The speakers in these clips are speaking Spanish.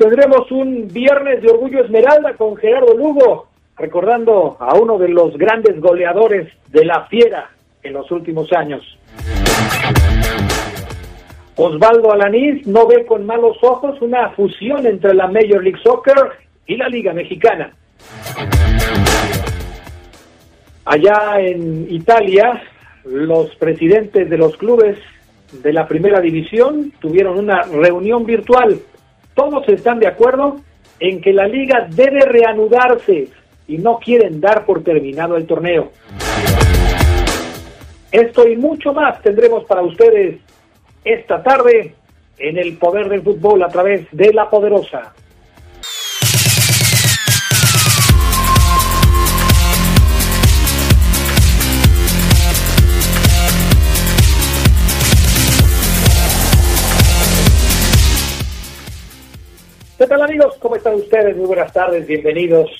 Tendremos un viernes de Orgullo Esmeralda con Gerardo Lugo, recordando a uno de los grandes goleadores de la fiera en los últimos años. Osvaldo Alanís no ve con malos ojos una fusión entre la Major League Soccer y la Liga Mexicana. Allá en Italia, los presidentes de los clubes de la primera división tuvieron una reunión virtual todos están de acuerdo en que la liga debe reanudarse y no quieren dar por terminado el torneo. Esto y mucho más tendremos para ustedes esta tarde en el poder del fútbol a través de la poderosa ¿Qué tal amigos? ¿Cómo están ustedes? Muy buenas tardes, bienvenidos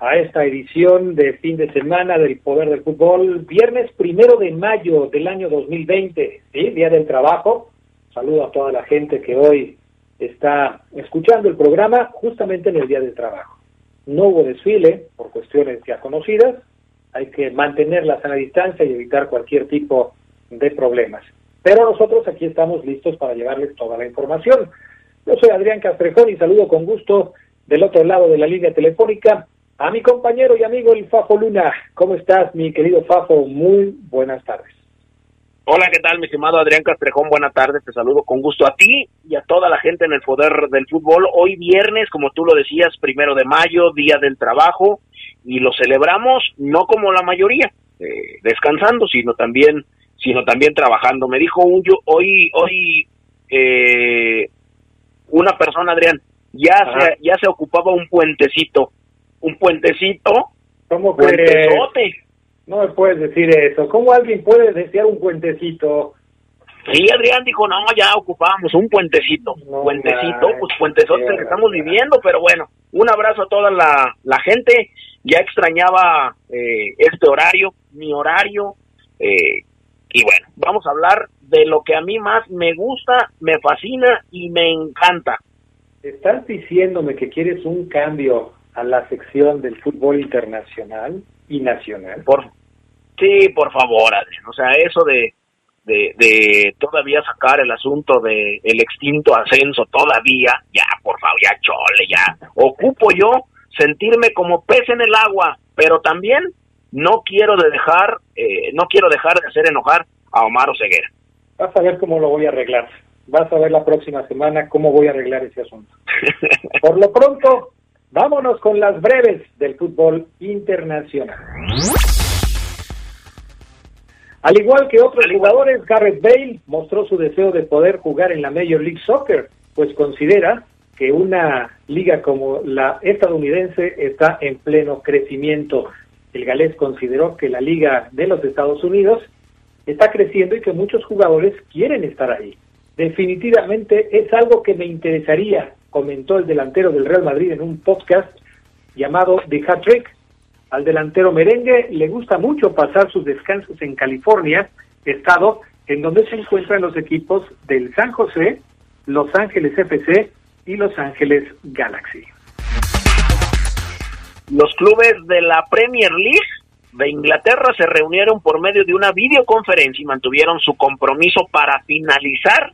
a esta edición de fin de semana del Poder del Fútbol, viernes primero de mayo del año 2020, ¿sí? Día del Trabajo. Saludo a toda la gente que hoy está escuchando el programa justamente en el Día del Trabajo. No hubo desfile por cuestiones ya conocidas, hay que mantener la sana distancia y evitar cualquier tipo de problemas. Pero nosotros aquí estamos listos para llevarles toda la información. Yo soy Adrián Castrejón y saludo con gusto del otro lado de la línea telefónica a mi compañero y amigo el Fafo Luna. ¿Cómo estás, mi querido Fafo? Muy buenas tardes. Hola, ¿qué tal, mi estimado Adrián Castrejón? Buenas tardes, te saludo con gusto a ti y a toda la gente en el poder del fútbol. Hoy viernes, como tú lo decías, primero de mayo, Día del Trabajo, y lo celebramos no como la mayoría, eh, descansando, sino también, sino también trabajando. Me dijo un hoy, hoy, eh, una persona, Adrián, ya se, ya se ocupaba un puentecito, un puentecito, ¿Cómo puentezote. No me puedes decir eso. ¿Cómo alguien puede desear un puentecito? Sí, Adrián dijo, no, ya ocupábamos un puentecito. puentecito, pues puentezote que estamos viviendo, pero bueno, un abrazo a toda la, la gente. Ya extrañaba eh, este horario, mi horario. Eh, y bueno, vamos a hablar de lo que a mí más me gusta, me fascina y me encanta. ¿Estás diciéndome que quieres un cambio a la sección del fútbol internacional y nacional? Por, sí, por favor, Adrián. O sea, eso de, de, de todavía sacar el asunto de el extinto ascenso todavía, ya, por favor, ya chole, ya. Ocupo yo sentirme como pez en el agua, pero también no quiero de dejar, eh, no quiero dejar de hacer enojar a Omar Oseguera. Vas a ver cómo lo voy a arreglar. Vas a ver la próxima semana cómo voy a arreglar ese asunto. Por lo pronto, vámonos con las breves del fútbol internacional. Al igual que otros jugadores, Garrett Bale mostró su deseo de poder jugar en la Major League Soccer, pues considera que una liga como la estadounidense está en pleno crecimiento. El galés consideró que la liga de los Estados Unidos está creciendo y que muchos jugadores quieren estar ahí. Definitivamente es algo que me interesaría, comentó el delantero del Real Madrid en un podcast llamado The Hat Trick. Al delantero merengue le gusta mucho pasar sus descansos en California, estado en donde se encuentran los equipos del San José, Los Ángeles FC y Los Ángeles Galaxy. Los clubes de la Premier League de Inglaterra se reunieron por medio de una videoconferencia y mantuvieron su compromiso para finalizar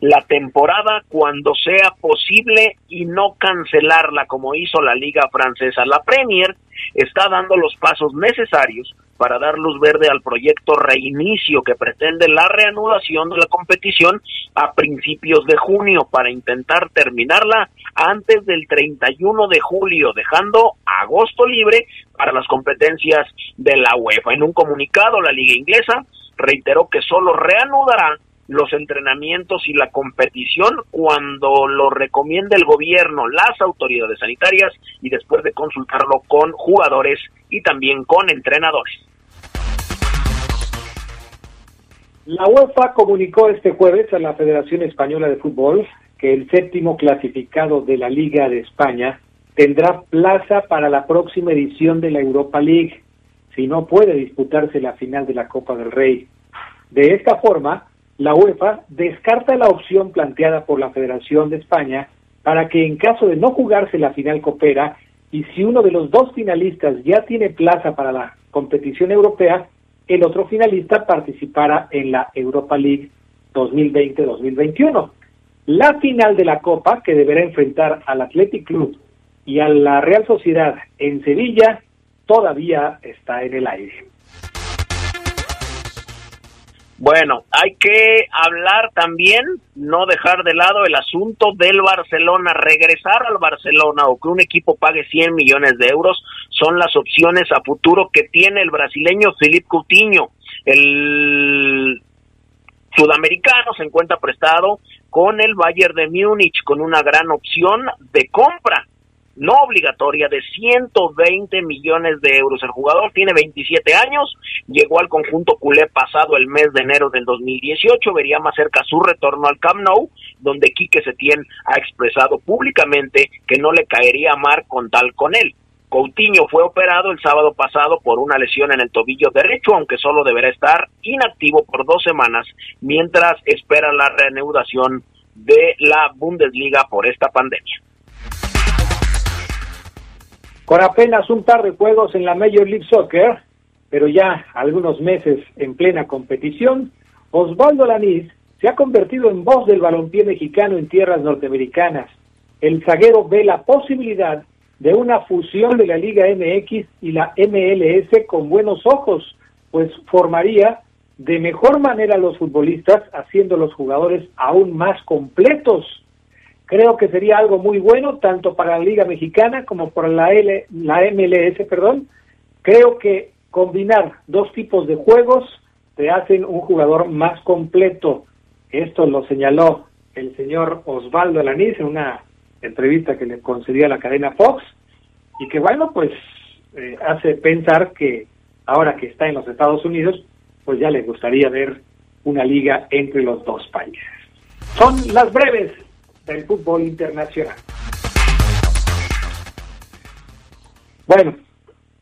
la temporada cuando sea posible y no cancelarla como hizo la liga francesa. La Premier está dando los pasos necesarios para dar luz verde al proyecto Reinicio que pretende la reanudación de la competición a principios de junio para intentar terminarla antes del 31 de julio, dejando agosto libre para las competencias de la UEFA. En un comunicado, la Liga Inglesa reiteró que solo reanudará los entrenamientos y la competición cuando lo recomiende el gobierno, las autoridades sanitarias y después de consultarlo con jugadores y también con entrenadores. La UEFA comunicó este jueves a la Federación Española de Fútbol que el séptimo clasificado de la Liga de España tendrá plaza para la próxima edición de la Europa League, si no puede disputarse la final de la Copa del Rey. De esta forma, la UEFA descarta la opción planteada por la Federación de España para que en caso de no jugarse la final copera y si uno de los dos finalistas ya tiene plaza para la competición europea, el otro finalista participara en la Europa League 2020-2021. La final de la Copa, que deberá enfrentar al Athletic Club y a la Real Sociedad en Sevilla, todavía está en el aire. Bueno, hay que hablar también, no dejar de lado el asunto del Barcelona, regresar al Barcelona o que un equipo pague 100 millones de euros son las opciones a futuro que tiene el brasileño Felipe Coutinho. El sudamericano se encuentra prestado con el Bayern de Múnich con una gran opción de compra no obligatoria de 120 millones de euros. El jugador tiene 27 años, llegó al conjunto culé pasado el mes de enero del 2018, vería más cerca su retorno al Camp Nou, donde Quique Setién ha expresado públicamente que no le caería mar con tal con él. Coutinho fue operado el sábado pasado por una lesión en el tobillo derecho, aunque solo deberá estar inactivo por dos semanas mientras espera la reanudación de la Bundesliga por esta pandemia. Con apenas un par de juegos en la Major League Soccer, pero ya algunos meses en plena competición, Osvaldo Lanís se ha convertido en voz del balompié mexicano en tierras norteamericanas. El zaguero ve la posibilidad de una fusión de la Liga MX y la MLS con buenos ojos, pues formaría de mejor manera a los futbolistas, haciendo los jugadores aún más completos. Creo que sería algo muy bueno tanto para la Liga Mexicana como para la, L, la MLS, perdón. Creo que combinar dos tipos de juegos te hacen un jugador más completo. Esto lo señaló el señor Osvaldo Alaniz en una entrevista que le concedía la cadena Fox y que bueno, pues eh, hace pensar que ahora que está en los Estados Unidos, pues ya le gustaría ver una liga entre los dos países. Son las breves del fútbol internacional. Bueno,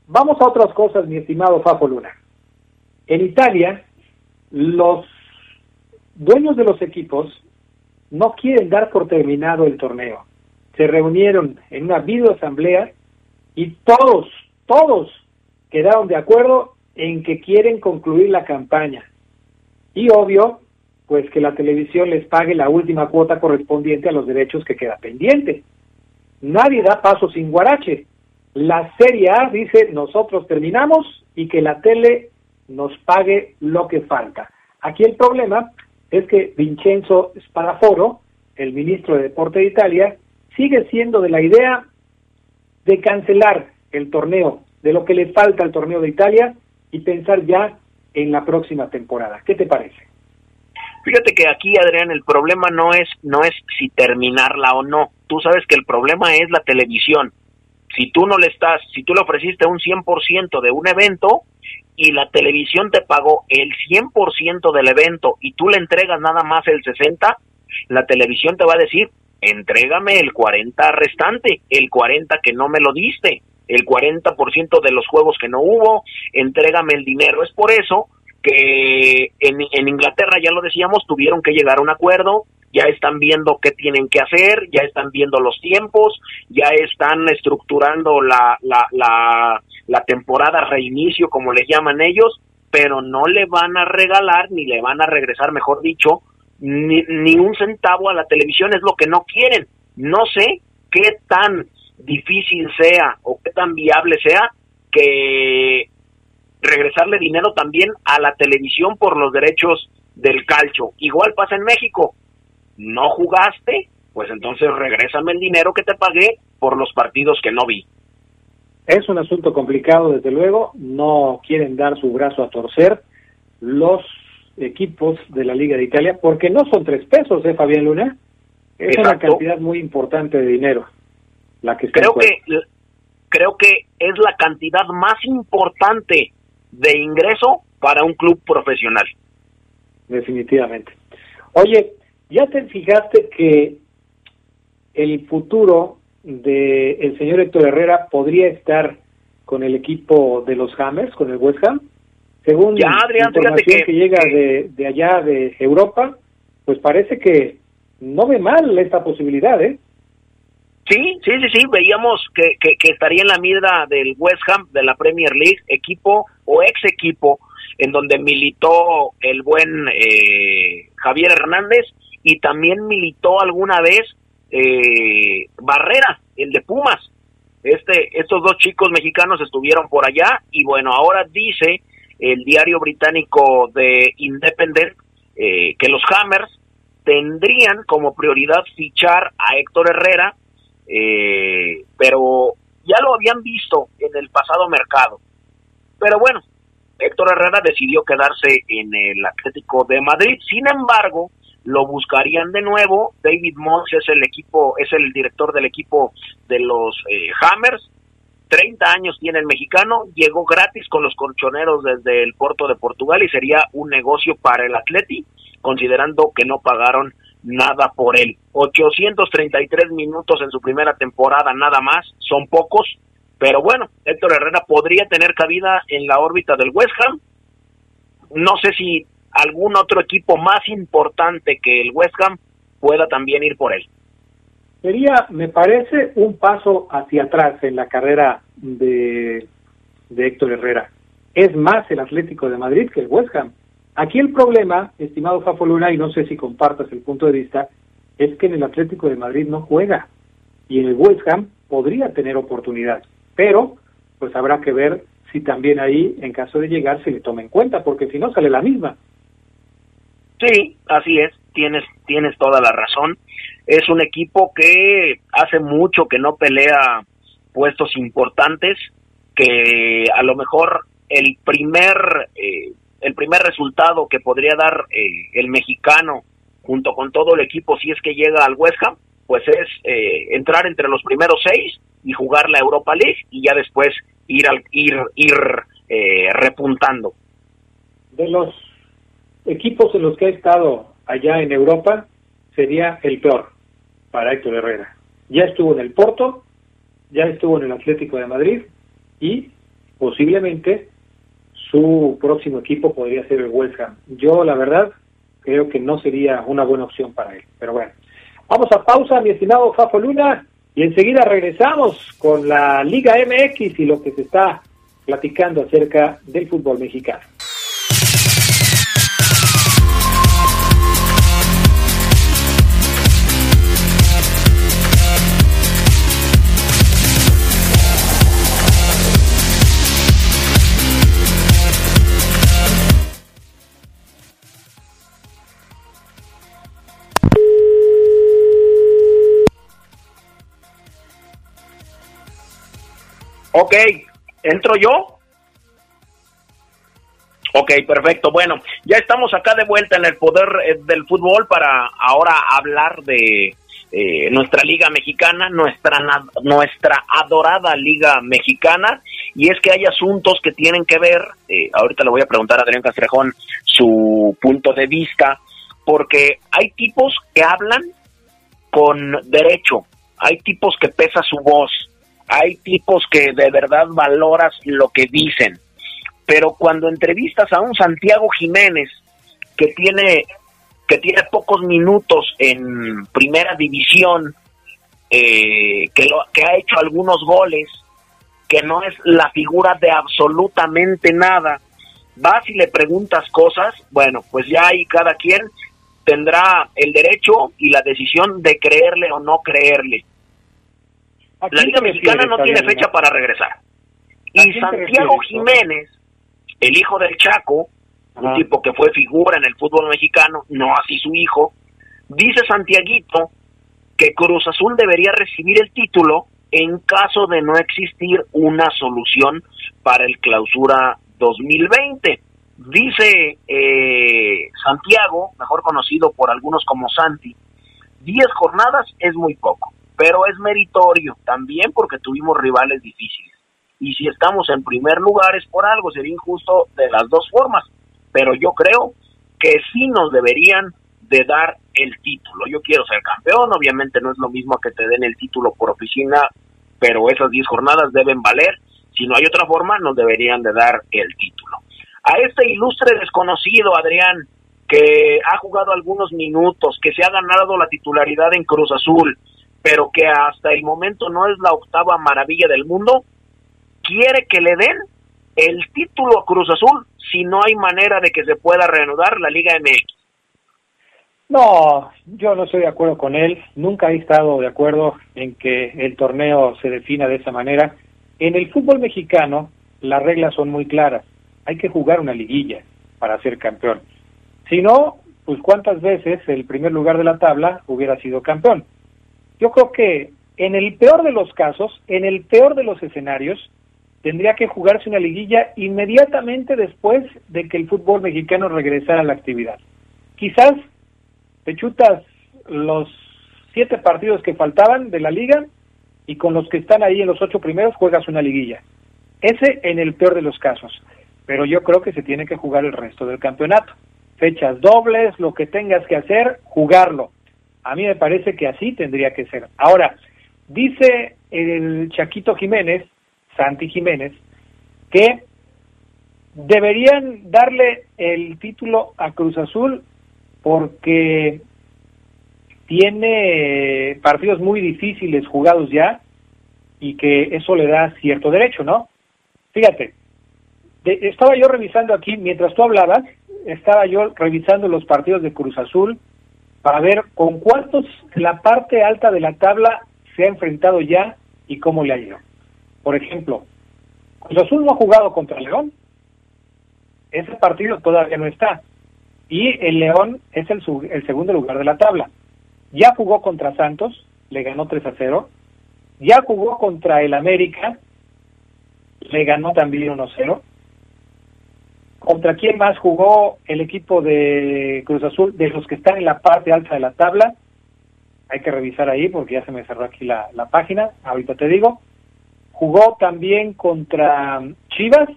vamos a otras cosas, mi estimado Fafo Luna. En Italia, los dueños de los equipos no quieren dar por terminado el torneo. Se reunieron en una videoasamblea y todos, todos quedaron de acuerdo en que quieren concluir la campaña. Y obvio, pues que la televisión les pague la última cuota correspondiente a los derechos que queda pendiente. Nadie da paso sin guarache. La Serie A dice nosotros terminamos y que la tele nos pague lo que falta. Aquí el problema es que Vincenzo Spadaforo, el ministro de Deporte de Italia, sigue siendo de la idea de cancelar el torneo, de lo que le falta al torneo de Italia y pensar ya en la próxima temporada. ¿Qué te parece? Fíjate que aquí, Adrián, el problema no es, no es si terminarla o no. Tú sabes que el problema es la televisión. Si tú no le estás, si tú le ofreciste un 100% de un evento y la televisión te pagó el 100% del evento y tú le entregas nada más el 60, la televisión te va a decir, entrégame el 40 restante, el 40 que no me lo diste, el 40% de los juegos que no hubo, entrégame el dinero. Es por eso que en, Inglaterra, ya lo decíamos, tuvieron que llegar a un acuerdo, ya están viendo qué tienen que hacer, ya están viendo los tiempos, ya están estructurando la, la, la, temporada reinicio, como le llaman ellos, pero no le van a regalar ni le van a regresar, mejor dicho, ni, ni un centavo a la televisión, es lo que no quieren. No sé qué tan difícil sea o qué tan viable sea que regresarle dinero también a la televisión por los derechos del calcho. Igual pasa en México. No jugaste, pues entonces regrésame el dinero que te pagué por los partidos que no vi. Es un asunto complicado, desde luego. No quieren dar su brazo a torcer los equipos de la Liga de Italia, porque no son tres pesos, ¿eh, Fabián Luna? Es una cantidad muy importante de dinero la que creo que creo que es la cantidad más importante de ingreso para un club profesional. Definitivamente. Oye, ¿ya te fijaste que el futuro de el señor Héctor Herrera podría estar con el equipo de los Hammers, con el West Ham? Según la información que, llega de, de allá de Europa, pues parece que no ve mal esta posibilidad, ¿eh? Sí, sí, sí, sí, veíamos que, que, estaría en la mira del West Ham de la Premier League, equipo o ex equipo en donde militó el buen eh, Javier Hernández y también militó alguna vez eh, Barrera, el de Pumas. Este, estos dos chicos mexicanos estuvieron por allá y bueno, ahora dice el diario británico de Independent eh, que los Hammers tendrían como prioridad fichar a Héctor Herrera eh, pero ya lo habían visto en el pasado mercado. Pero bueno, Héctor Herrera decidió quedarse en el Atlético de Madrid. Sin embargo, lo buscarían de nuevo. David Moss es el equipo, es el director del equipo de los eh, Hammers. 30 años tiene el mexicano, llegó gratis con los colchoneros desde el Porto de Portugal y sería un negocio para el Atleti, considerando que no pagaron nada por él. 833 minutos en su primera temporada, nada más, son pocos, pero bueno, Héctor Herrera podría tener cabida en la órbita del West Ham. No sé si algún otro equipo más importante que el West Ham pueda también ir por él. Sería, me parece, un paso hacia atrás en la carrera de, Héctor Herrera. Es más el Atlético de Madrid que el West Ham. Aquí el problema, estimado Fafo Luna, y no sé si compartas el punto de vista, es que en el Atlético de Madrid no juega y en el West Ham podría tener oportunidad, pero pues habrá que ver si también ahí, en caso de llegar, se le toma en cuenta, porque si no sale la misma. Sí, así es, tienes, tienes toda la razón. Es un equipo que hace mucho que no pelea puestos importantes, que a lo mejor el primer eh, el primer resultado que podría dar eh, el mexicano junto con todo el equipo si es que llega al West Ham, pues es eh, entrar entre los primeros seis y jugar la Europa League y ya después ir al, ir ir eh, repuntando. De los equipos en los que ha estado allá en Europa sería el peor para Héctor Herrera. Ya estuvo en el Porto, ya estuvo en el Atlético de Madrid y posiblemente su próximo equipo podría ser el West. Yo, la verdad, creo que no sería una buena opción para él. Pero bueno, vamos a pausa, mi estimado Fafo Luna, y enseguida regresamos con la Liga MX y lo que se está platicando acerca del fútbol mexicano. Ok, ¿entro yo? Ok, perfecto. Bueno, ya estamos acá de vuelta en el poder eh, del fútbol para ahora hablar de eh, nuestra liga mexicana, nuestra, nuestra adorada liga mexicana. Y es que hay asuntos que tienen que ver, eh, ahorita le voy a preguntar a Adrián Castrejón su punto de vista, porque hay tipos que hablan con derecho, hay tipos que pesa su voz, hay tipos que de verdad valoras lo que dicen, pero cuando entrevistas a un Santiago Jiménez que tiene que tiene pocos minutos en primera división, eh, que, lo, que ha hecho algunos goles, que no es la figura de absolutamente nada, vas y le preguntas cosas, bueno, pues ya ahí cada quien tendrá el derecho y la decisión de creerle o no creerle la Liga Mexicana no tiene fecha para regresar. Y Santiago Jiménez, el hijo del Chaco, un tipo que fue figura en el fútbol mexicano, no así su hijo, dice Santiaguito que Cruz Azul debería recibir el título en caso de no existir una solución para el clausura 2020. Dice eh, Santiago, mejor conocido por algunos como Santi, 10 jornadas es muy poco, pero es meritorio también porque tuvimos rivales difíciles. Y si estamos en primer lugar es por algo, sería injusto de las dos formas, pero yo creo que sí nos deberían de dar el título. Yo quiero ser campeón, obviamente no es lo mismo que te den el título por oficina, pero esas 10 jornadas deben valer. Si no hay otra forma, nos deberían de dar el título. A este ilustre desconocido, Adrián, que ha jugado algunos minutos, que se ha ganado la titularidad en Cruz Azul, pero que hasta el momento no es la octava maravilla del mundo, quiere que le den el título a Cruz Azul si no hay manera de que se pueda reanudar la Liga MX. No, yo no estoy de acuerdo con él. Nunca he estado de acuerdo en que el torneo se defina de esa manera. En el fútbol mexicano las reglas son muy claras. Hay que jugar una liguilla para ser campeón. Si no, pues cuántas veces el primer lugar de la tabla hubiera sido campeón. Yo creo que en el peor de los casos, en el peor de los escenarios, tendría que jugarse una liguilla inmediatamente después de que el fútbol mexicano regresara a la actividad. Quizás te chutas los siete partidos que faltaban de la liga y con los que están ahí en los ocho primeros juegas una liguilla. Ese en el peor de los casos. Pero yo creo que se tiene que jugar el resto del campeonato. Fechas dobles, lo que tengas que hacer, jugarlo. A mí me parece que así tendría que ser. Ahora, dice el Chaquito Jiménez, Santi Jiménez, que deberían darle el título a Cruz Azul porque tiene partidos muy difíciles jugados ya y que eso le da cierto derecho, ¿no? Fíjate, estaba yo revisando aquí, mientras tú hablabas, estaba yo revisando los partidos de Cruz Azul para ver con cuántos la parte alta de la tabla se ha enfrentado ya y cómo le ha ido. Por ejemplo, Cruz Azul no ha jugado contra León. Ese partido todavía no está y el León es el, el segundo lugar de la tabla. Ya jugó contra Santos, le ganó 3 a 0. Ya jugó contra el América, le ganó también 1 a 0. ¿Contra quién más jugó el equipo de Cruz Azul? De los que están en la parte alta de la tabla. Hay que revisar ahí porque ya se me cerró aquí la, página. Ahorita te digo. Jugó también contra Chivas,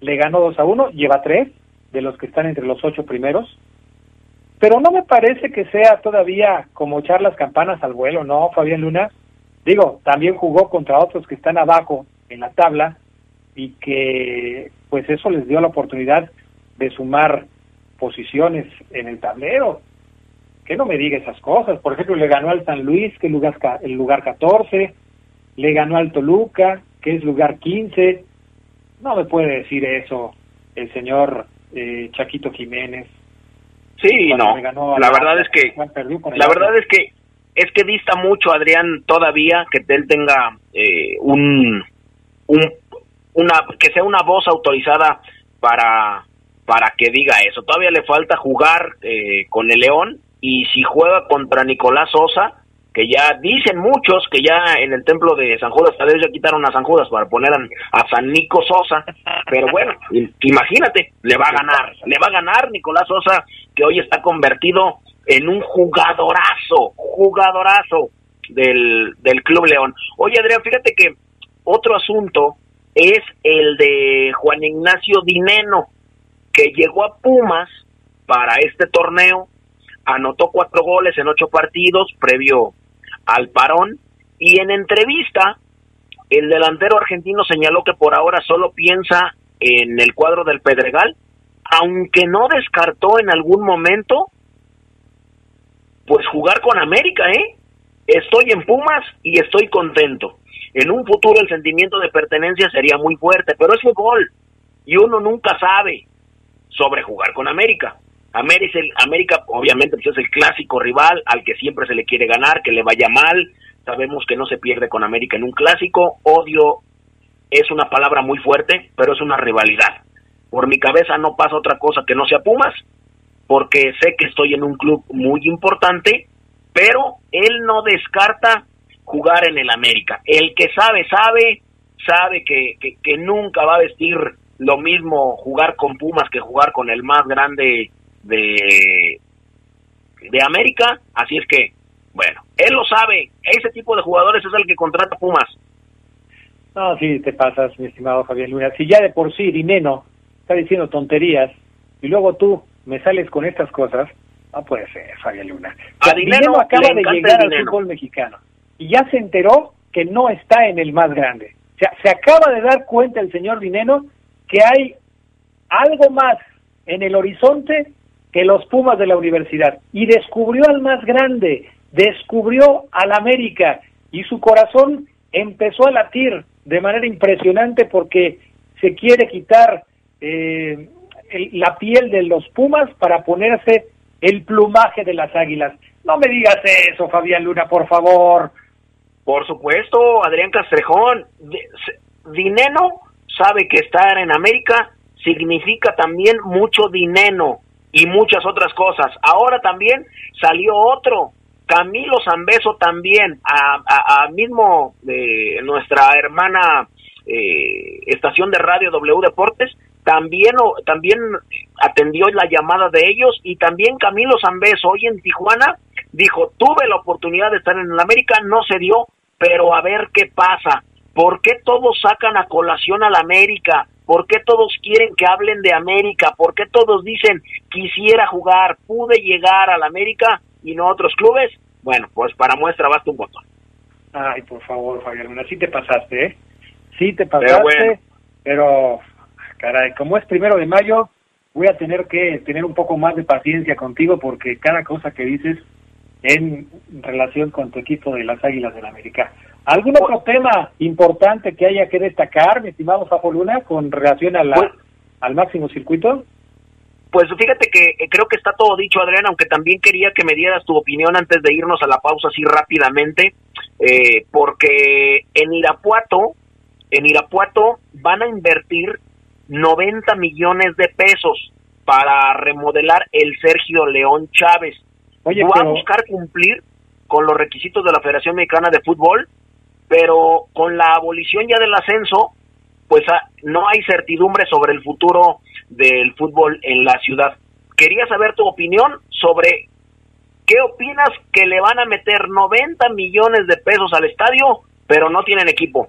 le ganó 2 a 1, lleva 3 de los que están entre los ocho primeros. Pero no me parece que sea todavía como echar las campanas al vuelo, ¿no, Fabián Luna? Digo, también jugó contra otros que están abajo en la tabla y que pues eso les dio la oportunidad de sumar posiciones en el tablero. Que no me diga esas cosas. Por ejemplo, le ganó al San Luis, que es lugar, el lugar 14, le ganó al Toluca, que es lugar 15. No me puede decir eso el señor eh, Chaquito Jiménez. Sí, no. La, verdad es que la verdad es que es que dista mucho Adrián todavía que él tenga eh, un, un una que sea una voz autorizada para para que diga eso. Todavía le falta jugar eh, con el León y si juega contra Nicolás Sosa, que ya dicen muchos que ya en el templo de San Judas tal vez ya quitaron a San Judas para poner a, San Nico Sosa, pero bueno, imagínate, le va a ganar, le va a ganar Nicolás Sosa, que hoy está convertido en un jugadorazo, jugadorazo del, del Club León. Oye Adrián, fíjate que otro asunto es el de Juan Ignacio Dineno, que llegó a Pumas para este torneo, anotó cuatro goles en ocho partidos previo al parón y en entrevista el delantero argentino señaló que por ahora solo piensa en el cuadro del Pedregal, aunque no descartó en algún momento pues jugar con América, ¿eh? Estoy en Pumas y estoy contento. En un futuro el sentimiento de pertenencia sería muy fuerte, pero es fútbol y uno nunca sabe sobre jugar con América. América, América obviamente pues, es el clásico rival al que siempre se le quiere ganar, que le vaya mal. Sabemos que no se pierde con América en un clásico. Odio es una palabra muy fuerte, pero es una rivalidad. por mi cabeza no pasa otra cosa que no sea Pumas, porque sé que estoy en un club muy importante, pero él no descarta jugar en el América. El que sabe, sabe, sabe que, que, nunca va a vestir lo mismo jugar con Pumas que jugar con el más grande de, de América, así es que, bueno, él lo sabe, ese tipo de jugadores es el que contrata Pumas. No, sí, te pasas, mi estimado Javier Luna. Si ya de por sí Dineno está diciendo tonterías y luego tú me sales con estas cosas, no puede ser, Fabián Luna. A Dinero, acaba de llegar al fútbol mexicano y ya se enteró que no está en el más grande. O sea, se acaba de dar cuenta el señor Dineno que hay algo más en el horizonte que los Pumas de la universidad y descubrió al más grande, descubrió al América y su corazón empezó a latir de manera impresionante porque se quiere quitar eh, la piel de los Pumas para ponerse el plumaje de las águilas. No me digas eso, Fabián Luna, por favor. Por supuesto, Adrián Castrejón. Dinero sabe que estar en América significa también mucho dinero y muchas otras cosas. Ahora también salió otro, Camilo Zambeso también, a, mismo de nuestra hermana eh, estación de radio W Deportes, también, también atendió la llamada de ellos y también Camilo Zambeso hoy en Tijuana dijo, tuve la oportunidad de estar en el América, no se dio, pero a ver qué pasa. ¿Por qué todos sacan a colación al América? ¿Por qué todos quieren que hablen de América? ¿Por qué todos dicen quisiera jugar, pude llegar al América y no a otros clubes? Bueno, pues para muestra basta un botón. Ay, por favor, Fabián, así te pasaste, ¿eh? Sí te pasaste, pero caray, como es primero de mayo, voy a tener que tener un poco más de paciencia contigo porque cada cosa que dices en relación con tu equipo de las Águilas del América. ¿Algún otro tema importante que haya que destacar, mi estimado Fafo Luna, con relación a la, pues- al máximo circuito? Pues fíjate que eh, creo que está todo dicho, Adrián, aunque también quería que me dieras tu opinión antes de irnos a la pausa así rápidamente, eh, porque en Irapuato, en Irapuato van a invertir 90 millones de pesos para remodelar el Sergio León Chávez. Oye, Va a buscar cumplir con los requisitos de la Federación Mexicana de Fútbol, pero con la abolición ya del ascenso, pues ah, no hay certidumbre sobre el futuro del fútbol en la ciudad. Quería saber tu opinión sobre qué opinas que le van a meter 90 millones de pesos al estadio, pero no tienen equipo.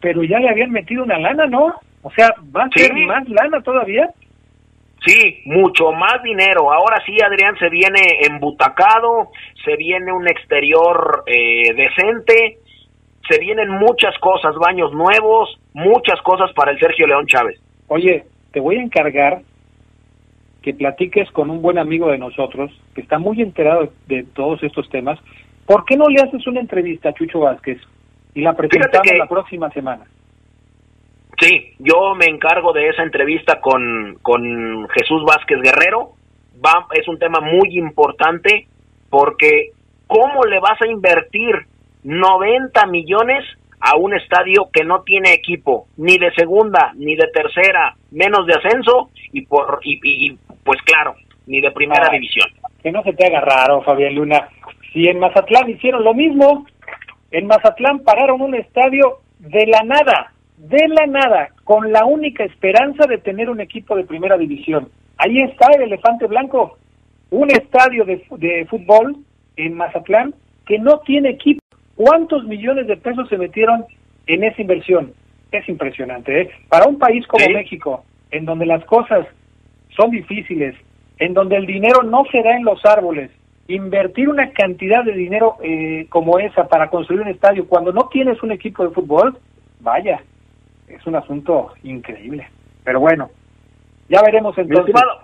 Pero ya le habían metido una lana, ¿no? O sea, ¿va a ser más lana todavía? Sí, mucho más dinero. Ahora sí, Adrián, se viene embutacado, se viene un exterior eh, decente, se vienen muchas cosas, baños nuevos, muchas cosas para el Sergio León Chávez. Oye, te voy a encargar que platiques con un buen amigo de nosotros, que está muy enterado de todos estos temas. ¿Por qué no le haces una entrevista a Chucho Vázquez y la presentamos la próxima semana? Sí, yo me encargo de esa entrevista con, con Jesús Vázquez Guerrero. Va, es un tema muy importante porque ¿cómo le vas a invertir 90 millones a un estadio que no tiene equipo, ni de segunda, ni de tercera, menos de ascenso y por y, pues claro, ni de primera división. Que no se te haga raro, Fabián Luna. Si en Mazatlán hicieron lo mismo, en Mazatlán pararon un estadio de la nada de la nada, con la única esperanza de tener un equipo de primera división. Ahí está el elefante blanco, un estadio de, de fútbol en Mazatlán que no tiene equipo. ¿Cuántos millones de pesos se metieron en esa inversión? Es impresionante. ¿eh? Para un país como México, en donde las cosas son difíciles, en donde el dinero no se da en los árboles, invertir una cantidad de dinero eh, como esa para construir un estadio cuando no tienes un equipo de fútbol, vaya, es un asunto increíble. Pero bueno, ya veremos entonces. Mi estimado,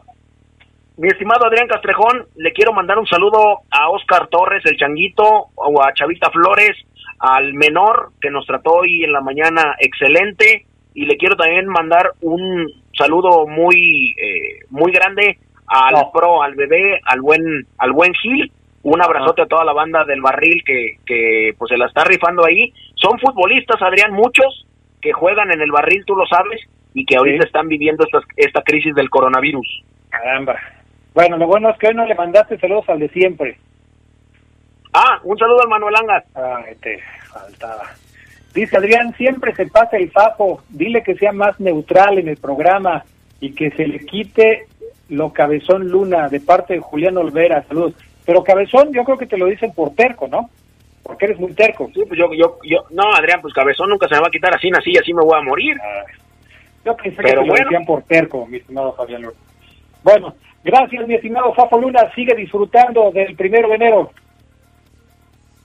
mi estimado Adrián Castrejón, le quiero mandar un saludo a Oscar Torres, el Changuito, o a Chavita Flores, al menor que nos trató hoy en la mañana excelente, y le quiero también mandar un saludo muy eh, muy grande al pro, al bebé, al buen al buen Gil, un abrazote a toda la banda del barril que, que pues se la está rifando ahí. Son futbolistas, Adrián, muchos, que juegan en el barril, tú lo sabes, y que ahorita están viviendo esta, esta crisis del coronavirus. Caramba. Bueno, lo bueno es que hoy no le mandaste saludos al de siempre. Ah, un saludo al Manuel Angas. Ay, te faltaba. Dice Adrián, siempre se pasa el fajo, dile que sea más neutral en el programa y que se le quite lo cabezón Luna de parte de Julián Olvera, saludos. Pero cabezón yo creo que te lo dicen por terco, ¿no? Porque eres muy terco. Sí, pues yo, yo, yo, no, Adrián, pues cabezón nunca se me va a quitar así, así, así me voy a morir. Ah, yo pensé que te lo decían por terco, mi estimado Fabián Luna. Bueno, gracias, mi estimado Fafo Luna, sigue disfrutando del primero de enero.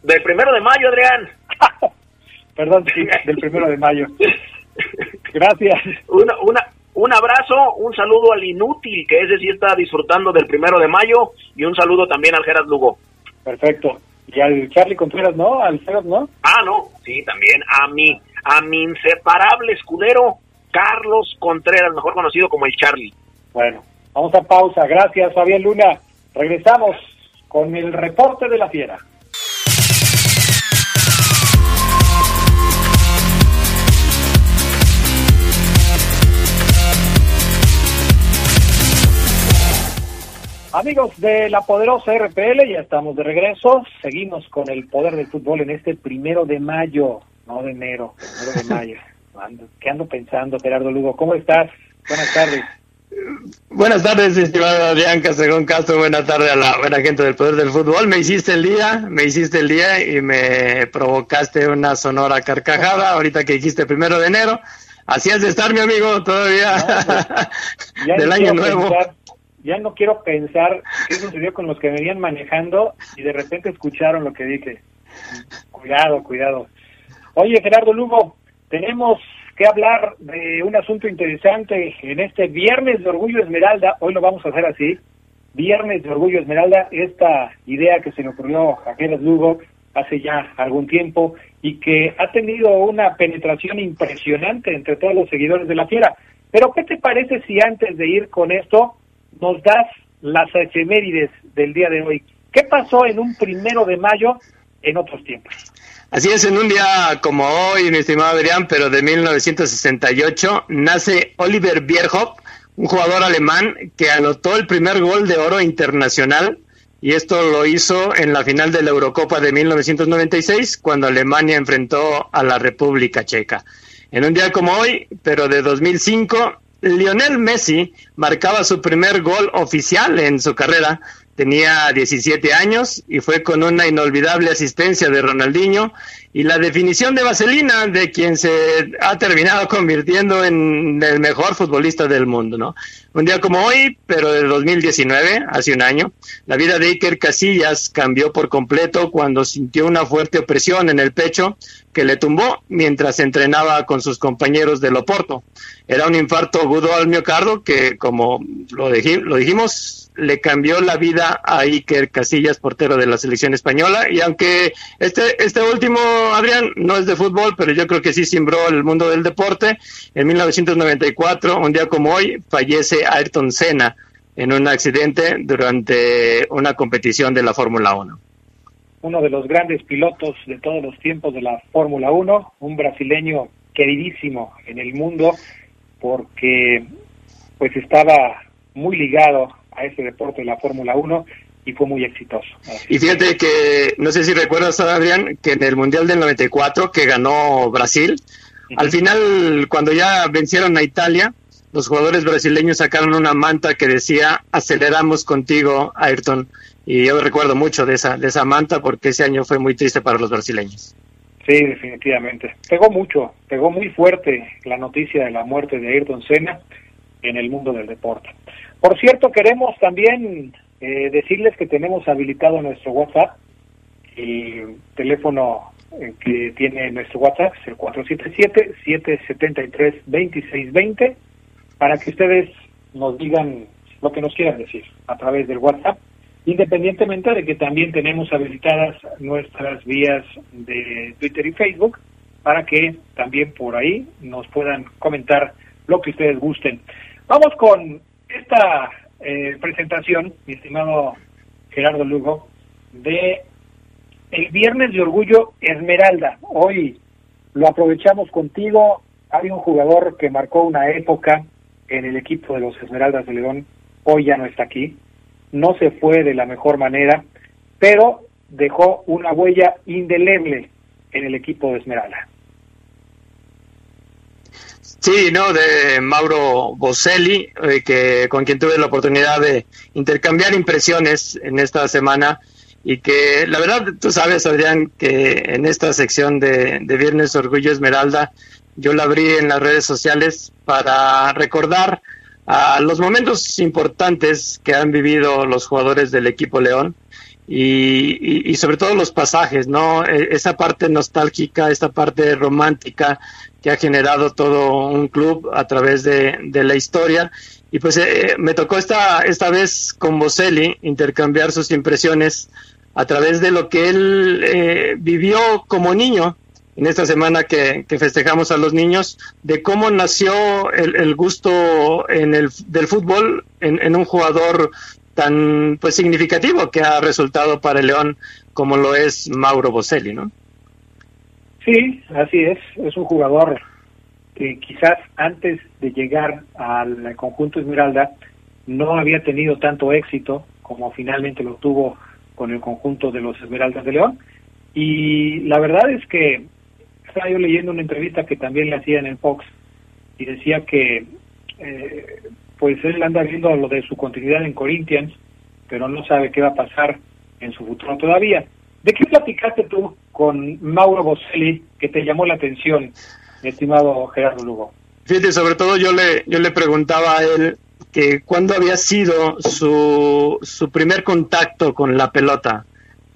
Del primero de mayo, Adrián. Perdón, sí, del primero de mayo. Gracias. Una, una, un abrazo, un saludo al inútil, que ese sí está disfrutando del primero de mayo, y un saludo también al Geras Lugo. Perfecto. Y al Charlie Contreras, ¿no? Al Feras, ¿no? Ah, no, sí, también. A mi, a mi inseparable escudero, Carlos Contreras, mejor conocido como el Charlie. Bueno, vamos a pausa. Gracias, Fabián Luna. Regresamos con el reporte de la fiera. Amigos de la poderosa RPL, ya estamos de regreso. Seguimos con el poder del fútbol en este primero de mayo, no de enero, primero de mayo. ¿Qué ando pensando, Gerardo Lugo? ¿Cómo estás? Buenas tardes. Buenas tardes, estimado Adrián Casegón Castro. Buenas tardes a la buena gente del poder del fútbol. Me hiciste el día, me hiciste el día y me provocaste una sonora carcajada ahorita que dijiste primero de enero. Así has de estar, mi amigo, todavía pues, del año nuevo ya no quiero pensar qué sucedió con los que venían manejando y de repente escucharon lo que dije. Cuidado, cuidado. Oye, Gerardo Lugo, tenemos que hablar de un asunto interesante en este Viernes de Orgullo Esmeralda. Hoy lo vamos a hacer así. Viernes de Orgullo Esmeralda, esta idea que se le ocurrió a Gerardo Lugo hace ya algún tiempo y que ha tenido una penetración impresionante entre todos los seguidores de la fiera. Pero, ¿qué te parece si antes de ir con esto nos das las efemérides del día de hoy. ¿Qué pasó en un primero de mayo en otros tiempos? Así es, en un día como hoy, mi estimado Adrián, pero de 1968, nace Oliver Bierhoff, un jugador alemán que anotó el primer gol de oro internacional y esto lo hizo en la final de la Eurocopa de 1996 cuando Alemania enfrentó a la República Checa. En un día como hoy, pero de 2005, Lionel Messi marcaba su primer gol oficial en su carrera. Tenía 17 años y fue con una inolvidable asistencia de Ronaldinho y la definición de Vaselina de quien se ha terminado convirtiendo en el mejor futbolista del mundo, ¿no? Un día como hoy, pero de 2019, hace un año, la vida de Iker Casillas cambió por completo cuando sintió una fuerte opresión en el pecho que le tumbó mientras entrenaba con sus compañeros de Loporto. Era un infarto agudo al miocardio que, como lo, lo dijimos, le cambió la vida a Iker Casillas, portero de la selección española. Y aunque este, este último, Adrián, no es de fútbol, pero yo creo que sí simbró el mundo del deporte, en 1994, un día como hoy, fallece Ayrton Senna en un accidente durante una competición de la Fórmula 1. Uno de los grandes pilotos de todos los tiempos de la Fórmula 1, un brasileño queridísimo en el mundo porque pues estaba muy ligado a ese deporte de la Fórmula 1 y fue muy exitoso. Y fíjate que, no sé si recuerdas, Adrián, que en el Mundial del 94 que ganó Brasil, al final, cuando ya vencieron a Italia, los jugadores brasileños sacaron una manta que decía aceleramos contigo, Ayrton. Y yo recuerdo mucho de esa, de esa manta porque ese año fue muy triste para los brasileños. Sí, definitivamente. Pegó mucho, pegó muy fuerte la noticia de la muerte de Ayrton Senna en el mundo del deporte. Por cierto, queremos también eh, decirles que tenemos habilitado nuestro WhatsApp, el teléfono eh, que tiene nuestro WhatsApp es el 477-773-2620, para que ustedes nos digan lo que nos quieran decir a través del WhatsApp independientemente de que también tenemos habilitadas nuestras vías de Twitter y Facebook para que también por ahí nos puedan comentar lo que ustedes gusten. Vamos con esta eh, presentación, mi estimado Gerardo Lugo, de el Viernes de Orgullo Esmeralda. Hoy lo aprovechamos contigo hay un jugador que marcó una época en el equipo de los Esmeraldas de León, hoy ya no está aquí, no se fue de la mejor manera, pero dejó una huella indeleble en el equipo de Esmeralda. Sí, no, de Mauro Boselli, eh, que con quien tuve la oportunidad de intercambiar impresiones en esta semana y que la verdad tú sabes, Adrián, que en esta sección de, de Viernes Orgullo Esmeralda yo la abrí en las redes sociales para recordar a los momentos importantes que han vivido los jugadores del equipo León y, sobre todo los pasajes, ¿no? E, esa parte nostálgica, esa parte romántica que ha generado todo un club a través de, la historia. Y pues eh, me tocó esta, esta vez con Boselli intercambiar sus impresiones a través de lo que él eh, vivió como niño en esta semana que, festejamos a los niños, de cómo nació el, gusto en el, del fútbol en, en, un jugador tan pues significativo que ha resultado para el León como lo es Mauro Boselli, ¿no? Sí, así es, es un jugador que quizás antes de llegar al conjunto Esmeralda no había tenido tanto éxito como finalmente lo tuvo con el conjunto de los Esmeraldas de León. Y la verdad es que estaba yo leyendo una entrevista que también le hacía en Fox y decía que eh, pues él anda viendo lo de su continuidad en Corinthians, pero no sabe qué va a pasar en su futuro todavía. ¿De qué platicaste tú con Mauro Boselli que te llamó la atención, estimado Gerardo Lugo? Fíjate, sobre todo yo le, yo le preguntaba a él que cuándo había sido su, su primer contacto con la pelota,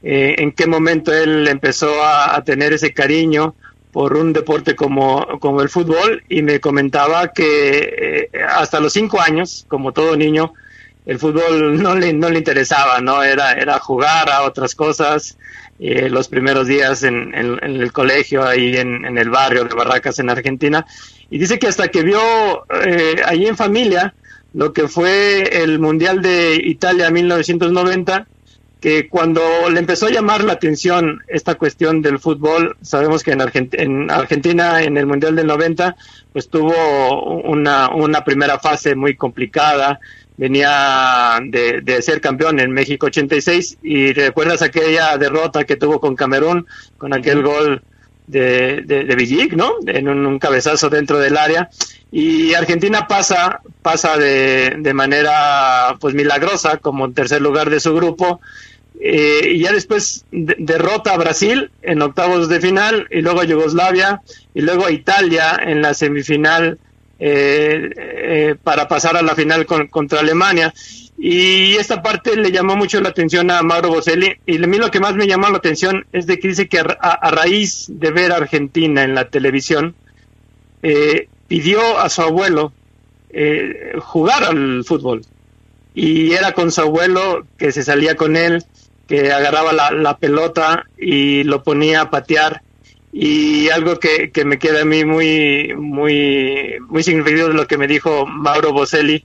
eh, en qué momento él empezó a, a tener ese cariño, por un deporte como, como el fútbol y me comentaba que eh, hasta los cinco años, como todo niño, el fútbol no le, no le interesaba, ¿no? Era, era jugar a otras cosas. Eh, los primeros días en, el colegio, ahí en, el barrio de Barracas, en Argentina. Y dice que hasta que vio eh, allí en familia lo que fue el Mundial de Italia 1990, que cuando le empezó a llamar la atención esta cuestión del fútbol, sabemos que en, en Argentina en el Mundial del 90 pues tuvo una, una primera fase muy complicada, venía de, ser campeón en México 86 y recuerdas aquella derrota que tuvo con Camerún, con aquel gol de, de, de ¿no? En un, cabezazo dentro del área. Y Argentina pasa, pasa de, de manera pues milagrosa como tercer lugar de su grupo eh, y ya después derrota a Brasil en octavos de final y luego a Yugoslavia y luego a Italia en la semifinal eh, eh, para pasar a la final contra Alemania. Y esta parte le llamó mucho la atención a Mauro Boselli y a mí lo que más me llamó la atención es de que dice que a, raíz de ver a Argentina en la televisión, pidió a su abuelo jugar al fútbol y era con su abuelo que se salía con él que agarraba la, pelota y lo ponía a patear y algo que, que, me queda a mí muy muy muy significativo de lo que me dijo Mauro Boselli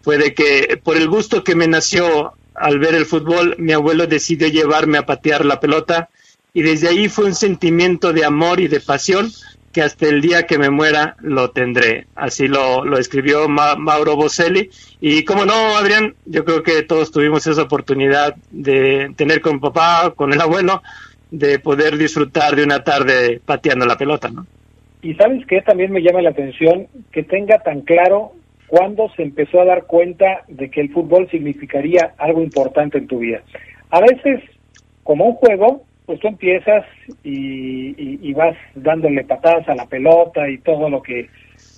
fue de que por el gusto que me nació al ver el fútbol mi abuelo decidió llevarme a patear la pelota y desde ahí fue un sentimiento de amor y de pasión que hasta el día que me muera lo tendré. Así lo, lo escribió Mauro Boselli. Y como no, Adrián, yo creo que todos tuvimos esa oportunidad de tener con papá, con el abuelo, de poder disfrutar de una tarde pateando la pelota, ¿no? Y sabes que también me llama la atención que tenga tan claro cuándo se empezó a dar cuenta de que el fútbol significaría algo importante en tu vida. A veces, como un juego, pues tú empiezas y, vas dándole patadas a la pelota y todo lo que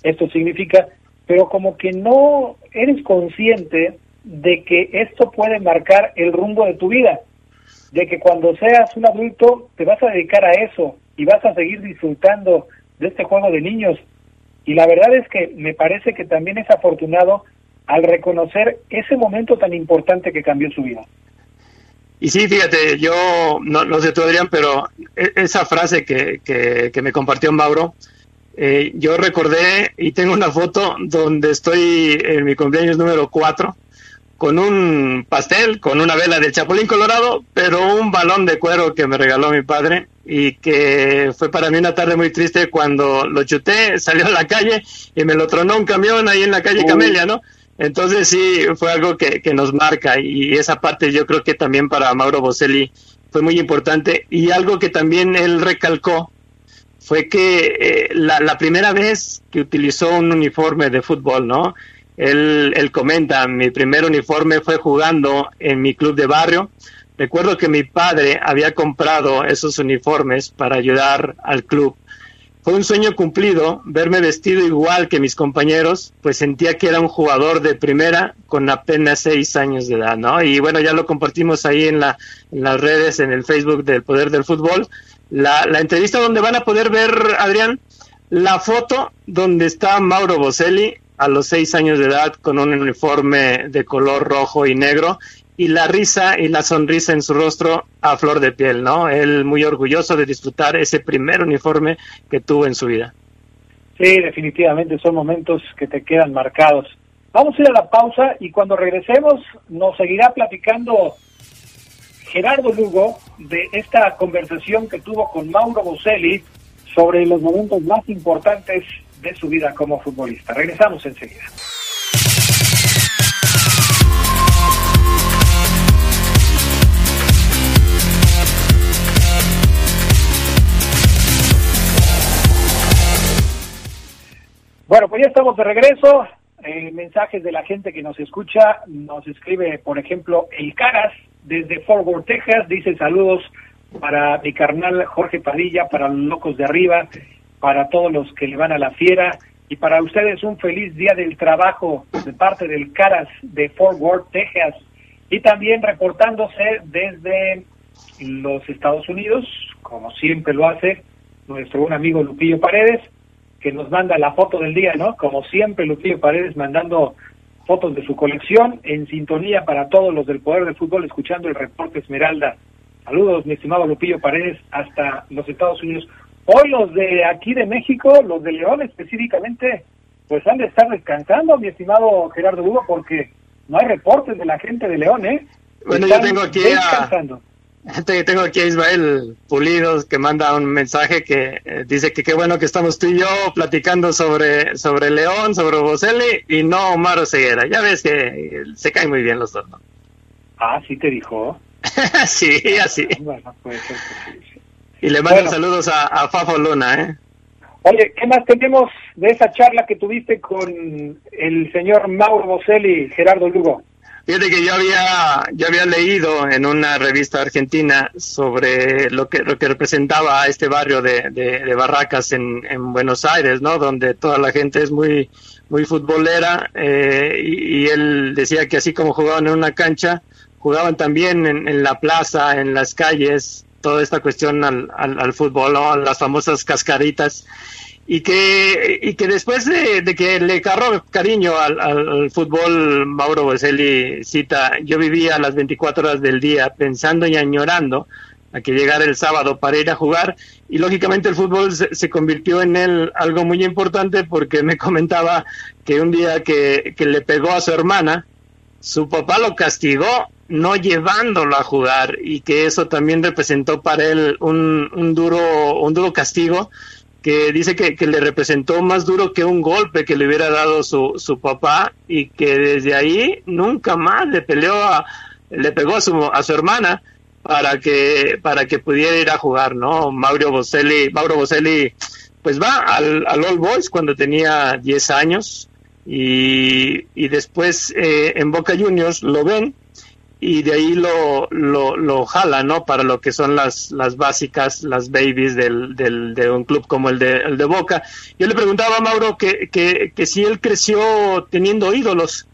esto significa, pero como que no eres consciente de que esto puede marcar el rumbo de tu vida, de que cuando seas un adulto te vas a dedicar a eso y vas a seguir disfrutando de este juego de niños. Y la verdad es que me parece que también es afortunado al reconocer ese momento tan importante que cambió su vida. Y sí, fíjate, yo no, sé tú, Adrián, pero e, esa frase que, que, me compartió Mauro, eh, yo recordé y tengo una foto donde estoy en mi cumpleaños número 4 con un pastel, con una vela del Chapulín Colorado, pero un balón de cuero que me regaló mi padre y que fue para mí una tarde muy triste cuando lo chuté, salió a la calle y me lo tronó un camión ahí en la calle Camelia, ¿no? Entonces sí, fue algo que, que nos marca y esa parte yo creo que también para Mauro Boselli fue muy importante y algo que también él recalcó fue que eh, la, la, primera vez que utilizó un uniforme de fútbol, ¿no? Él, él comenta, mi primer uniforme fue jugando en mi club de barrio. Recuerdo que mi padre había comprado esos uniformes para ayudar al club fue un sueño cumplido verme vestido igual que mis compañeros, pues sentía que era un jugador de primera con apenas seis años de edad, ¿no? Y bueno, ya lo compartimos ahí en, la, en las redes, en el Facebook del Poder del Fútbol. La, la entrevista donde van a poder ver, Adrián, la foto donde está Mauro Boselli a los seis años de edad con un uniforme de color rojo y negro y la risa y la sonrisa en su rostro a flor de piel, ¿no? Él muy orgulloso de disfrutar ese primer uniforme que tuvo en su vida. Sí, definitivamente son momentos que te quedan marcados. Vamos a ir a la pausa y cuando regresemos nos seguirá platicando Gerardo Lugo de esta conversación que tuvo con Mauro Boselli sobre los momentos más importantes de su vida como futbolista. Regresamos enseguida. Bueno, pues ya estamos de regreso. Eh, mensajes de la gente que nos escucha. Nos escribe, por ejemplo, El Caras desde Fort Worth, Texas. Dice saludos para mi carnal Jorge Padilla, para los locos de arriba, para todos los que le van a la fiera y para ustedes un feliz día del trabajo de parte del Caras de Fort Worth, Texas. Y también reportándose desde los Estados Unidos, como siempre lo hace nuestro buen amigo Lupillo Paredes que nos manda la foto del día, ¿no? Como siempre, Lupillo Paredes mandando fotos de su colección en sintonía para todos los del Poder del Fútbol, escuchando el reporte Esmeralda. Saludos, mi estimado Lupillo Paredes, hasta los Estados Unidos. Hoy los de aquí de México, los de León específicamente, pues han de estar descansando, mi estimado Gerardo Hugo, porque no hay reportes de la gente de León, ¿eh? Bueno, yo tengo aquí a, tengo aquí a Ismael Pulidos que manda un mensaje que eh, dice que qué bueno que estamos tú y yo platicando sobre, sobre León, sobre Boselli y no Omar Ceguera. Ya ves que se caen muy bien los dos, ¿no? Ah, sí te dijo. sí, así. Y le mando saludos a, a, Fafo Luna, ¿eh? Oye, ¿qué más tenemos de esa charla que tuviste con el señor Mauro Boselli, Gerardo Lugo? Fíjate que yo había, yo había leído en una revista argentina sobre lo que, lo que representaba este barrio de, de, Barracas en, en, Buenos Aires, ¿no? Donde toda la gente es muy, muy futbolera eh, y, él decía que así como jugaban en una cancha, jugaban también en, en la plaza, en las calles, toda esta cuestión al, al, fútbol, ¿no? las famosas cascaritas y que, y que después de, que le carró cariño al, fútbol, Mauro Boselli cita, yo vivía las 24 horas del día pensando y añorando a que llegara el sábado para ir a jugar y lógicamente el fútbol se, convirtió en él algo muy importante porque me comentaba que un día que, que le pegó a su hermana, su papá lo castigó no llevándolo a jugar y que eso también representó para él un, un duro un duro castigo que dice que, le representó más duro que un golpe que le hubiera dado su, su papá y que desde ahí nunca más le peleó a, le pegó a su, a su hermana para que para que pudiera ir a jugar, ¿no? Mauro Boselli, Mauro Boselli pues va al, al All Boys cuando tenía 10 años y, y después eh, en Boca Juniors lo ven y de ahí lo, lo, lo jala, ¿no? Para lo que son las, las básicas, las babies del, del, de un club como el de, el de Boca. Yo le preguntaba a Mauro que, que, que si él creció teniendo ídolos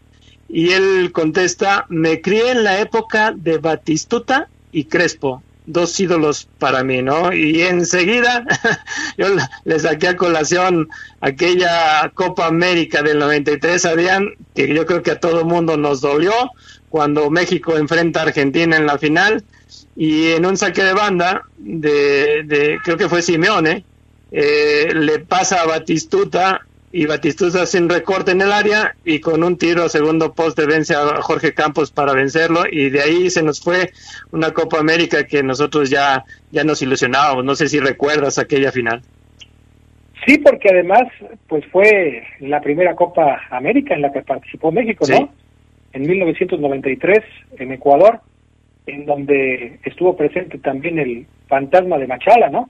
y él contesta, me crié en la época de Batistuta y Crespo, dos ídolos para mí, ¿no? Y enseguida yo le saqué a colación aquella Copa América del 93, Adrián, que yo creo que a todo mundo nos dolió, cuando México enfrenta a Argentina en la final y en un saque de banda de, creo que fue Simeone eh, le pasa a Batistuta y Batistuta un recorte en el área y con un tiro a segundo poste vence a Jorge Campos para vencerlo y de ahí se nos fue una Copa América que nosotros ya, ya nos ilusionábamos. No sé si recuerdas aquella final. Sí, porque además pues fue la primera Copa América en la que participó México, ¿no? En 1993 en Ecuador, en donde estuvo presente también el fantasma de Machala, ¿no?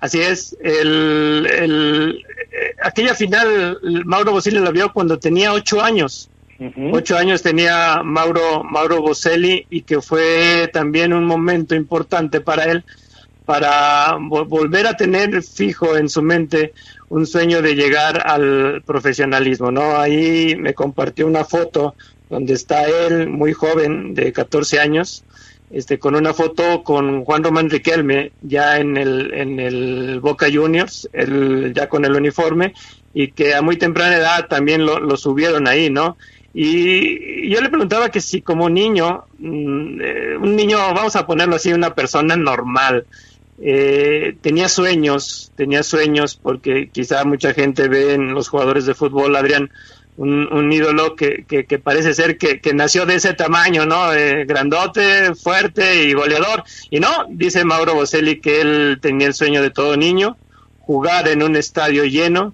Así es, el, el, eh, aquella final Mauro Boselli la vio cuando tenía ocho años. Ocho años tenía Mauro, Mauro Boselli y que fue también un momento importante para él para volver a tener fijo en su mente un sueño de llegar al profesionalismo, ¿no? Ahí me compartió una foto donde está él muy joven, de 14 años, este, con una foto con Juan Román Riquelme ya en el, en el Boca Juniors, ya con el uniforme, y que a muy temprana edad también lo, lo subieron ahí, ¿no? Y yo le preguntaba que si como niño, mm, eh, un niño, vamos a ponerlo así, una persona normal, eh, tenía sueños, tenía sueños, porque quizá mucha gente ve en los jugadores de fútbol, Adrián, un, ídolo que, que, parece ser que, nació de ese tamaño, ¿no? Eh, grandote, fuerte y goleador. Y no, dice Mauro Boselli que él tenía el sueño de todo niño, jugar en un estadio lleno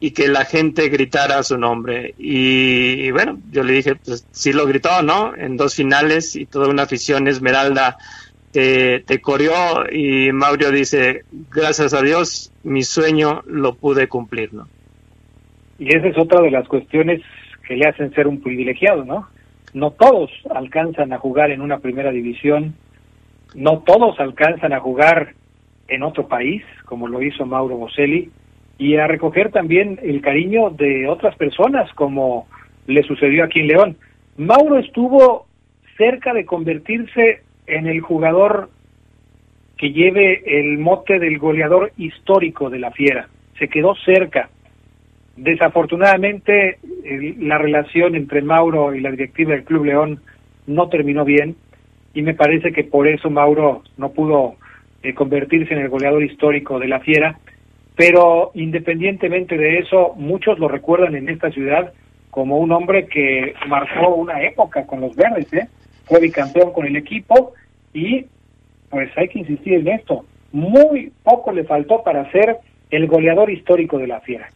y que la gente gritara su nombre. Y, bueno, yo le dije, pues sí lo gritó, ¿no? En dos finales y toda una afición esmeralda te, te corrió y Mauro dice, gracias a Dios, mi sueño lo pude cumplir, ¿no? Y esa es otra de las cuestiones que le hacen ser un privilegiado, ¿no? No todos alcanzan a jugar en una primera división, no todos alcanzan a jugar en otro país, como lo hizo Mauro Boselli, y a recoger también el cariño de otras personas, como le sucedió aquí en León. Mauro estuvo cerca de convertirse en el jugador que lleve el mote del goleador histórico de la Fiera. Se quedó cerca, Desafortunadamente, la relación entre Mauro y la directiva del Club León no terminó bien y me parece que por eso Mauro no pudo eh, convertirse en el goleador histórico de la Fiera, pero independientemente de eso, muchos lo recuerdan en esta ciudad como un hombre que marcó una época con los verdes, ¿eh? Fue bicampeón con el equipo y pues hay que insistir en esto, muy poco le faltó para ser el goleador histórico de la Fiera.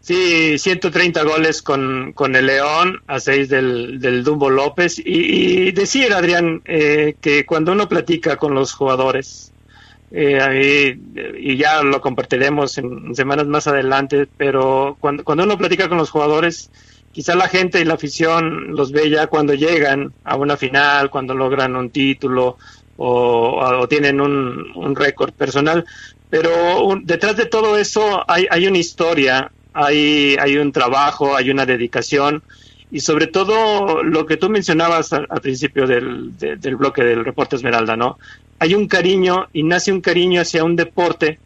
Sí, 130 goles con, con el León a 6 del, del Dumbo López. Y, decir, Adrián, eh, que cuando uno platica con los jugadores, eh, y ya lo compartiremos en, semanas más adelante, pero cuando, cuando uno platica con los jugadores, quizá la gente y la afición los ve ya cuando llegan a una final, cuando logran un título o, tienen un, un récord personal. Pero detrás de todo eso hay, hay una historia, hay, hay un trabajo, hay una dedicación y sobre todo lo que tú mencionabas al, principio del, del, bloque del reporte Esmeralda, ¿no? Hay un cariño y nace un cariño hacia un deporte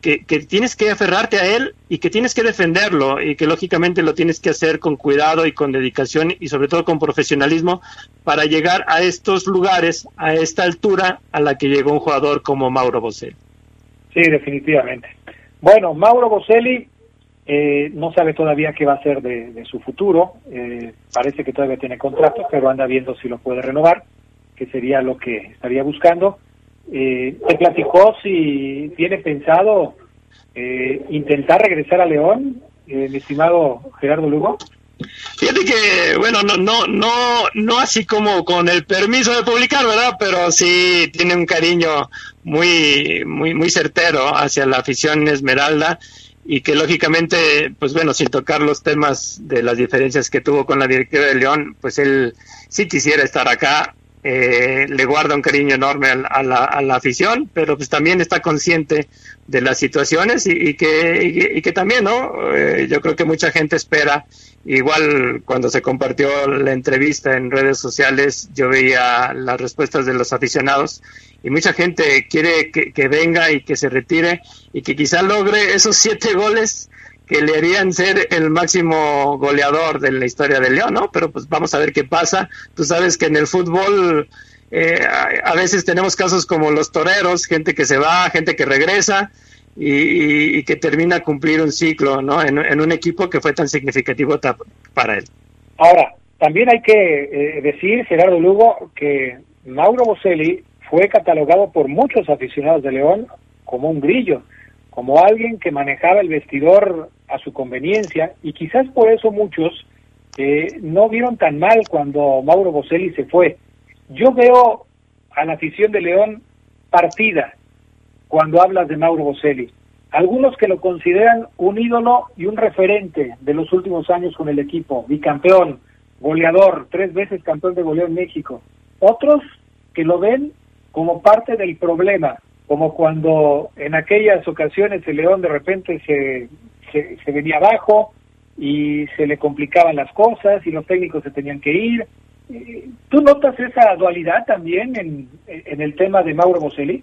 que, que, tienes que aferrarte a él y que tienes que defenderlo y que lógicamente lo tienes que hacer con cuidado y con dedicación y sobre todo con profesionalismo para llegar a estos lugares, a esta altura a la que llegó un jugador como Mauro Boselli. Sí, definitivamente. Bueno, Mauro Boselli eh, no sabe todavía qué va a ser de, su futuro. Eh, parece que todavía tiene contrato, pero anda viendo si lo puede renovar, que sería lo que estaría buscando. Eh, ¿Te platicó si tiene pensado eh, intentar regresar a León, mi estimado Gerardo Lugo? Fíjate que, bueno, no, no, no, no así como con el permiso de publicar, ¿verdad? Pero sí tiene un cariño muy, muy, muy certero hacia la afición Esmeralda y que lógicamente, pues bueno, sin tocar los temas de las diferencias que tuvo con la directiva de León, pues él sí quisiera estar acá, eh, le guarda un cariño enorme a, la, a, la, afición, pero pues también está consciente de las situaciones y, que, y, que también, ¿no? Eh, yo creo que mucha gente espera, igual cuando se compartió la entrevista en redes sociales, yo veía las respuestas de los aficionados y mucha gente quiere que, venga y que se retire y que quizá logre esos siete goles que le harían ser el máximo goleador de la historia del León, ¿no? Pero pues vamos a ver qué pasa. Tú sabes que en el fútbol eh, a veces tenemos casos como los toreros, gente que se va, gente que regresa, y, que termina cumplir un ciclo ¿no? En, un equipo que fue tan significativo para él. Ahora, también hay que eh, decir, Gerardo Lugo, que Mauro Boselli fue catalogado por muchos aficionados de León como un grillo, como alguien que manejaba el vestidor a su conveniencia y quizás por eso muchos eh, no vieron tan mal cuando Mauro Boselli se fue. Yo veo a la afición de León partida cuando hablas de Mauro Boselli. Algunos que lo consideran un ídolo y un referente de los últimos años con el equipo, bicampeón, goleador, tres veces campeón de goleo en México. Otros que lo ven como parte del problema, como cuando en aquellas ocasiones el León de repente se, se, venía abajo y se le complicaban las cosas y los técnicos se tenían que ir. Eh, ¿Tú notas esa dualidad también en, en el tema de Mauro Boselli?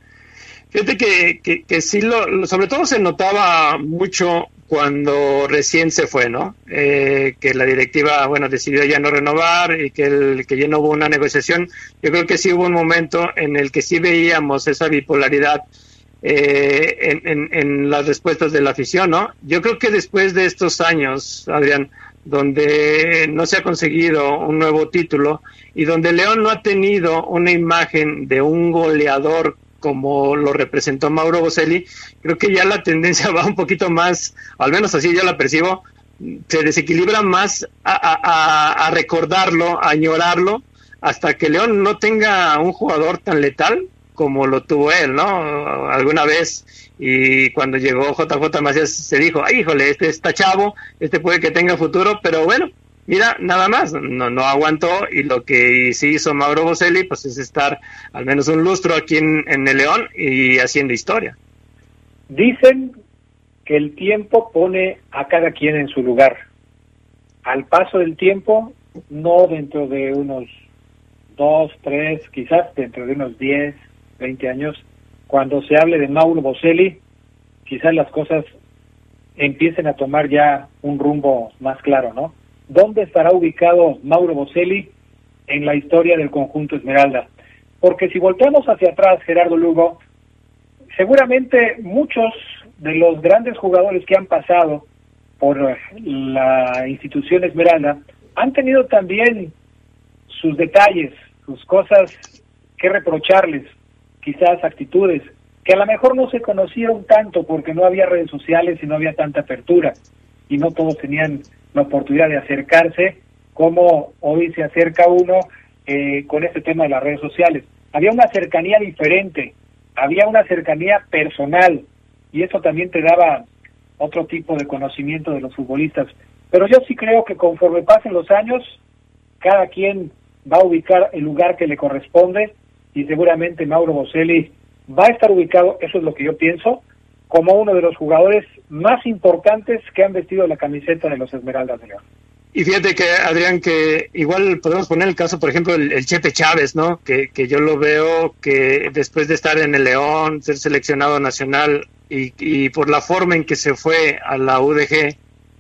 Fíjate que, que, que sí, lo, sobre todo se notaba mucho cuando recién se fue, ¿no? Eh, que la directiva, bueno, decidió ya no renovar y que, el, que ya no hubo una negociación. Yo creo que sí hubo un momento en el que sí veíamos esa bipolaridad eh, en, en, en, las respuestas de la afición, ¿no? Yo creo que después de estos años, Adrián, donde no se ha conseguido un nuevo título y donde León no ha tenido una imagen de un goleador como lo representó Mauro Boselli, creo que ya la tendencia va un poquito más, al menos así yo la percibo, se desequilibra más a, recordarlo, a añorarlo, hasta que León no tenga un jugador tan letal como lo tuvo él, ¿no? Alguna vez, y cuando llegó JJ Macías se dijo, Ay, híjole, este está chavo, este puede que tenga futuro, pero bueno, mira, nada más, no, no aguantó y lo que sí hizo Mauro Boselli pues es estar al menos un lustro aquí en, en el León y haciendo historia. Dicen que el tiempo pone a cada quien en su lugar. Al paso del tiempo, no dentro de unos dos, tres, quizás dentro de unos diez, veinte años, cuando se hable de Mauro Boselli, quizás las cosas empiecen a tomar ya un rumbo más claro, ¿no? Dónde estará ubicado Mauro Boselli en la historia del conjunto Esmeralda. Porque si volteamos hacia atrás, Gerardo Lugo, seguramente muchos de los grandes jugadores que han pasado por la institución Esmeralda han tenido también sus detalles, sus cosas que reprocharles, quizás actitudes que a lo mejor no se conocieron tanto porque no había redes sociales y no había tanta apertura y no todos tenían la oportunidad de acercarse como hoy se acerca uno eh, con este tema de las redes sociales. Había una cercanía diferente, había una cercanía personal y eso también te daba otro tipo de conocimiento de los futbolistas. Pero yo sí creo que conforme pasen los años, cada quien va a ubicar el lugar que le corresponde y seguramente Mauro Boselli va a estar ubicado, eso es lo que yo pienso, como uno de los jugadores más importantes que han vestido la camiseta de los Esmeraldas de León. Y fíjate que, Adrián, que igual podemos poner el caso, por ejemplo, el, Chepe Chávez, ¿no? Que, que, yo lo veo que después de estar en el León, ser seleccionado nacional y, y por la forma en que se fue a la UDG,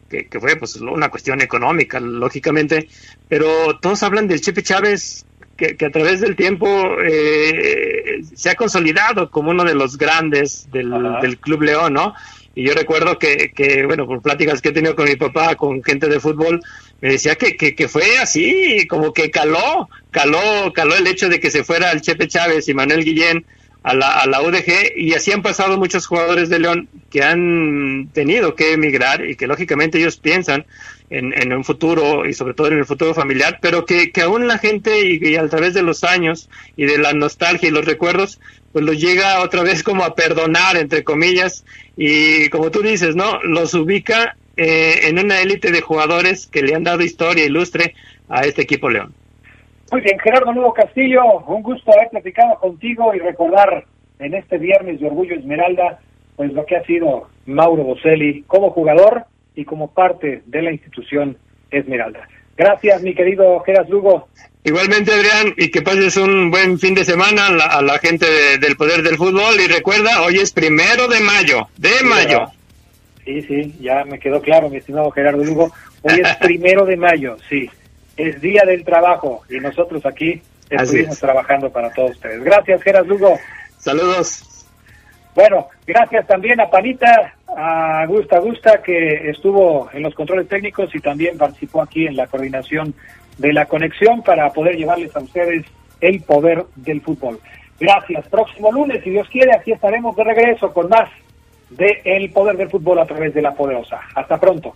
que, que, fue pues una cuestión económica, lógicamente, pero todos hablan del Chepe Chávez que, a través del tiempo eh, se ha consolidado como uno de los grandes del, del Club León, ¿no? Y yo recuerdo que, que, bueno, por pláticas que he tenido con mi papá, con gente de fútbol, me decía que, que, que, fue así, como que caló, caló, caló el hecho de que se fuera el Chepe Chávez y Manuel Guillén a la, a la UDG y así han pasado muchos jugadores de León que han tenido que emigrar y que lógicamente ellos piensan en, en un futuro y sobre todo en el futuro familiar, pero que, que aún la gente y, a través de los años y de la nostalgia y los recuerdos, pues los llega otra vez como a perdonar, entre comillas, y como tú dices, ¿no? Los ubica eh, en una élite de jugadores que le han dado historia ilustre a este equipo León. Muy bien, Gerardo Nuevo Castillo, un gusto haber platicado contigo y recordar en este viernes de Orgullo Esmeralda, pues lo que ha sido Mauro Boselli como jugador y como parte de la institución Esmeralda. Gracias, mi querido Geras Lugo. Igualmente, Adrián, y que pases un buen fin de semana a la, gente del Poder del Fútbol. Y recuerda, hoy es primero de mayo, de mayo. Sí, sí, ya me quedó claro, mi estimado Gerardo Lugo. Hoy es primero de mayo, sí. Es Día del Trabajo y nosotros aquí estuvimos trabajando para todos ustedes. Gracias, Geras Lugo. Saludos. Bueno, gracias también a Panita, a Gusta Gusta, que estuvo en los controles técnicos y también participó aquí en la coordinación de la conexión para poder llevarles a ustedes el poder del fútbol. Gracias. Próximo lunes, si Dios quiere, aquí estaremos de regreso con más de El Poder del Fútbol a través de la Poderosa. Hasta pronto.